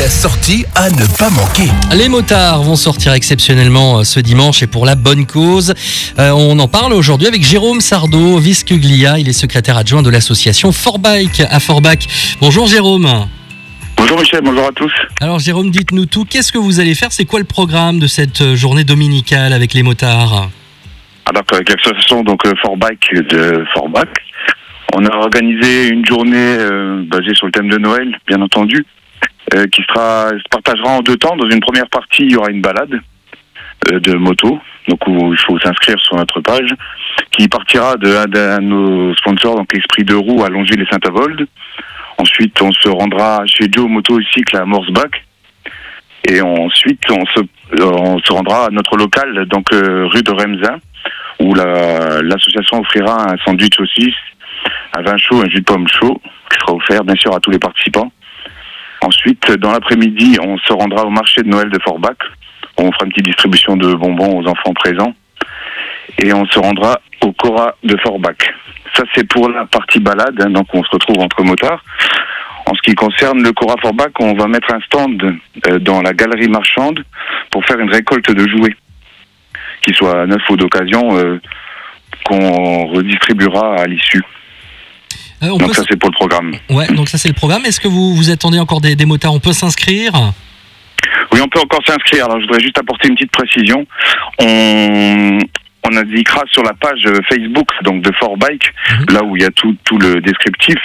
la sortie à ne pas manquer. Les motards vont sortir exceptionnellement euh, ce dimanche et pour la bonne cause. Euh, on en parle aujourd'hui avec Jérôme Sardo, Viscuglia. Il est secrétaire adjoint de l'association Forbike à Forbach. Bonjour Jérôme. Bonjour Michel, bonjour à tous. Alors Jérôme, dites-nous tout. Qu'est-ce que vous allez faire? C'est quoi le programme de cette euh, journée dominicale avec les motards? Alors avec l'association donc Forbike de Forbach, on a organisé une journée euh, basée sur le thème de Noël, bien entendu, euh, qui sera se partagera en deux temps. Dans une première partie, il y aura une balade euh, de moto, donc où il faut s'inscrire sur notre page, qui partira de un de nos sponsors, donc l'Esprit de Roue à Longeville et Saint-Avold. Ensuite, on se rendra chez Joe Motocycle à Morsbach. Et ensuite, on se, euh, on se rendra à notre local, donc euh, rue de Remzin, où la- l'association offrira un sandwich saucisse, un vin chaud, un jus de pomme chaud, qui sera offert bien sûr à tous les participants. Ensuite, dans l'après-midi, on se rendra au marché de Noël de Forbach. On fera une petite distribution de bonbons aux enfants présents. Et on se rendra au Cora de Forbach. Ça, c'est pour la partie balade, hein, donc on se retrouve entre motards. En ce qui concerne le Cora Forbach, on va mettre un stand euh, dans la galerie marchande pour faire une récolte de jouets, qui soit neuf ou d'occasion, euh, qu'on redistribuera à l'issue. Euh, on Donc peut ça, c'est pour le programme. Ouais, donc ça c'est le programme. Est-ce que vous, vous attendez encore des, des motards? On peut s'inscrire? Oui, on peut encore s'inscrire. Alors, je voudrais juste apporter une petite précision. On, on indiquera sur la page Facebook donc de Fort Bike, Mhm. là où il y a tout, tout le descriptif.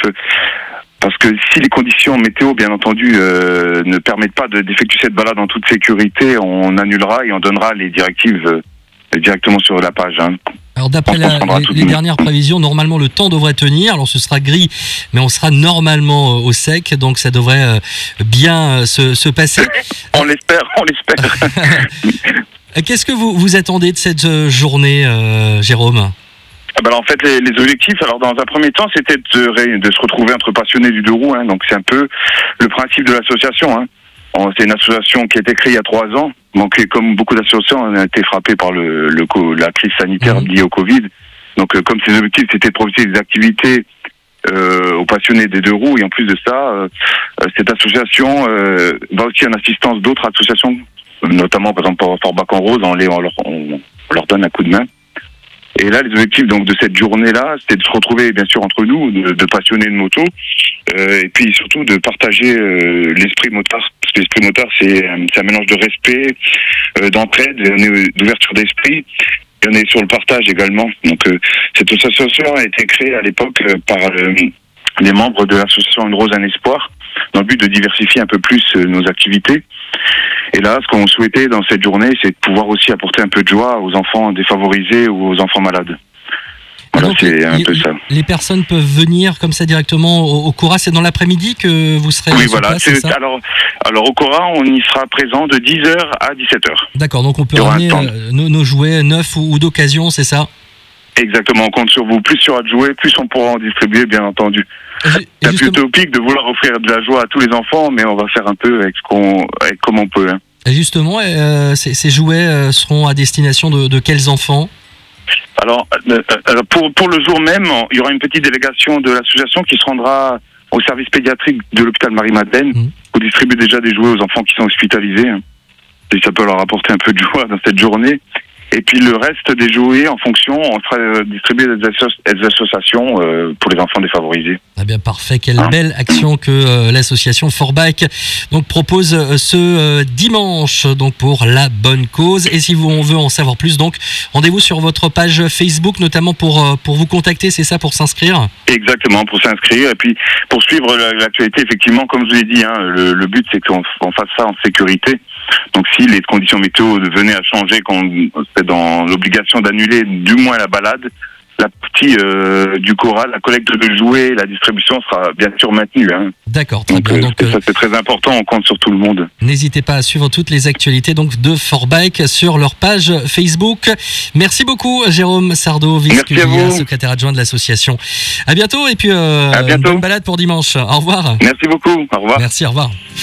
Parce que si les conditions météo, bien entendu, euh, ne permettent pas de- d'effectuer cette balade en toute sécurité, on annulera et on donnera les directives euh, directement sur la page. hein. Alors d'après les, dernières prévisions, normalement le temps devrait tenir. Alors ce sera gris, mais on sera normalement euh, au sec, donc ça devrait euh, bien euh, se, se passer. On l'espère, on l'espère. Qu'est-ce que vous, vous attendez de cette journée, euh, Jérôme? Ah alors, en fait, les, les objectifs, alors dans un premier temps, c'était de, se retrouver entre passionnés du deux roues. hein. donc c'est un peu le principe de l'association. Hein. C'est une association qui a été créée il y a trois ans. Donc comme beaucoup d'associations, on a été frappé par le, le co- la crise sanitaire Mhm. liée au Covid. Donc euh, comme ces objectifs, c'était de profiter des activités euh, aux passionnés des deux roues. Et en plus de ça, euh, cette association euh, va aussi en assistance d'autres associations, notamment par exemple pour Forbach en Rose, on, les- on leur, on- on leur donne un coup de main. Et là, les objectifs donc de cette journée-là, c'était de se retrouver bien sûr entre nous, de, de passionnés de moto, et puis surtout de partager l'esprit motard. L'esprit motard, c'est un, c'est un mélange de respect, euh, d'entraide, est d'ouverture d'esprit. Et on est sur le partage également. Donc euh, cette association a été créée à l'époque euh, par euh, les membres de l'association Une Rose un Espoir, dans le but de diversifier un peu plus euh, nos activités. Et là, ce qu'on souhaitait dans cette journée, c'est de pouvoir aussi apporter un peu de joie aux enfants défavorisés ou aux enfants malades. Voilà, Donc, c'est un les, peu ça. les personnes peuvent venir comme ça directement au, au Cora. C'est dans l'après-midi que vous serez Oui, voilà. place, alors, alors, au Cora, on y sera présent de 10h à 17h. D'accord, donc on peut Il y aura ramener euh, nos, nos jouets neufs ou, ou d'occasion, c'est ça Exactement, on compte sur vous. Plus sur à jouer, plus on pourra en distribuer, bien entendu. C'est un peu justement- utopique de vouloir offrir de la joie à tous les enfants, mais on va faire un peu avec, ce qu'on, comme on peut. hein. Et justement, euh, ces, ces jouets euh, seront à destination de, de quels enfants Alors, euh, euh, pour, pour le jour même, il y aura une petite délégation de l'association qui se rendra au service pédiatrique de l'hôpital Marie-Madeleine Mhm. pour distribuer déjà des jouets aux enfants qui sont hospitalisés. hein. Et ça peut leur apporter un peu de joie dans cette journée. Et puis le reste des jouets, en fonction, on sera euh, distribué des, asso- des associations euh, pour les enfants défavorisés. Eh bien, parfait. Quelle Hein belle action que euh, l'association Forbach donc propose euh, ce dimanche donc pour la bonne cause. Et si vous on veut en savoir plus, donc rendez-vous sur votre page Facebook, notamment pour pour vous contacter. C'est ça pour s'inscrire? Exactement, pour s'inscrire et puis pour suivre la- l'actualité, effectivement, comme je vous l'ai dit, hein, le, le but c'est qu'on on fasse ça en sécurité. Donc si les conditions météo venaient à changer, qu'on serait dans l'obligation d'annuler du moins la balade, la partie euh, du choral, la collecte de jouets, la distribution sera bien sûr maintenue. Hein. D'accord, très Donc, bien. euh, Donc c'est- euh, ça c'est très important, on compte sur tout le monde. n'hésitez pas à suivre toutes les actualités donc de Forbach sur leur page Facebook. Merci beaucoup, Jérôme Sardo, vice-cuvier, secrétaire adjoint de l'association. À bientôt et puis euh, À bientôt. bonne balade pour dimanche. Au revoir. Merci beaucoup, au revoir. Merci, au revoir.